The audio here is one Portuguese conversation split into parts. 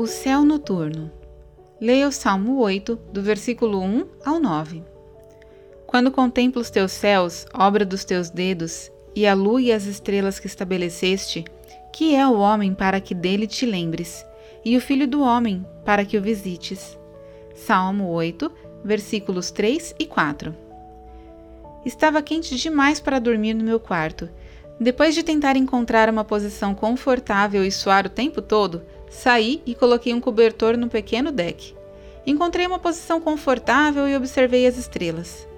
O céu noturno. Leia o Salmo 8, do versículo 1 ao 9. Quando contemplo os teus céus, obra dos teus dedos, e a lua e as estrelas que estabeleceste, que é o homem para que dele te lembres, e o filho do homem para que o visites. Salmo 8, versículos 3 e 4. Estava quente demais para dormir no meu quarto. Depois de tentar encontrar uma posição confortável e suar o tempo todo, saí e coloquei um cobertor no pequeno deck. Encontrei uma posição confortável e observei as estrelas.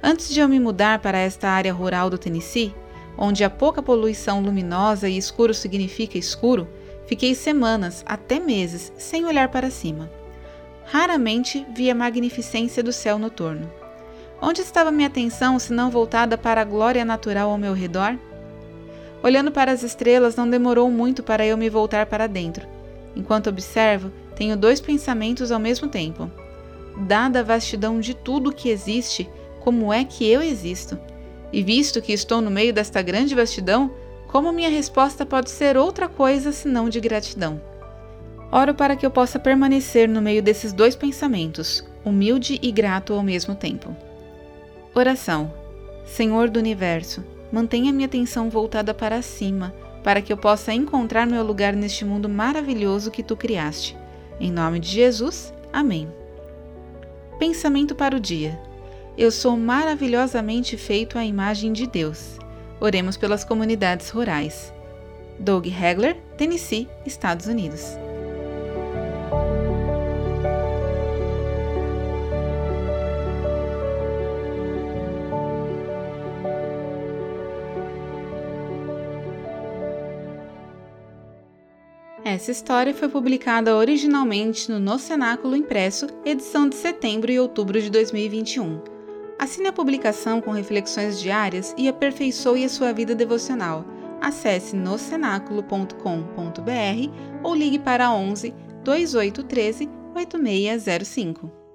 Antes de eu me mudar para esta área rural do Tennessee, onde a pouca poluição luminosa e escuro significa escuro, fiquei semanas, até meses, sem olhar para cima. Raramente vi a magnificência do céu noturno. Onde estava minha atenção se não voltada para a glória natural ao meu redor? Olhando para as estrelas, não demorou muito para eu me voltar para dentro. Enquanto observo, tenho dois pensamentos ao mesmo tempo. Dada a vastidão de tudo que existe, como é que eu existo? E visto que estou no meio desta grande vastidão, como minha resposta pode ser outra coisa senão de gratidão? Oro para que eu possa permanecer no meio desses dois pensamentos, humilde e grato ao mesmo tempo. Oração. Senhor do universo, mantenha minha atenção voltada para cima, para que eu possa encontrar meu lugar neste mundo maravilhoso que tu criaste. Em nome de Jesus, amém. Pensamento para o dia. Eu sou maravilhosamente feito à imagem de Deus. Oremos pelas comunidades rurais. Doug Hegler, Tennessee, Estados Unidos. Essa história foi publicada originalmente no No Cenáculo Impresso, edição de setembro e outubro de 2021. Assine a publicação com reflexões diárias e aperfeiçoe a sua vida devocional. Acesse nocenáculo.com.br ou ligue para 11 2813 8605.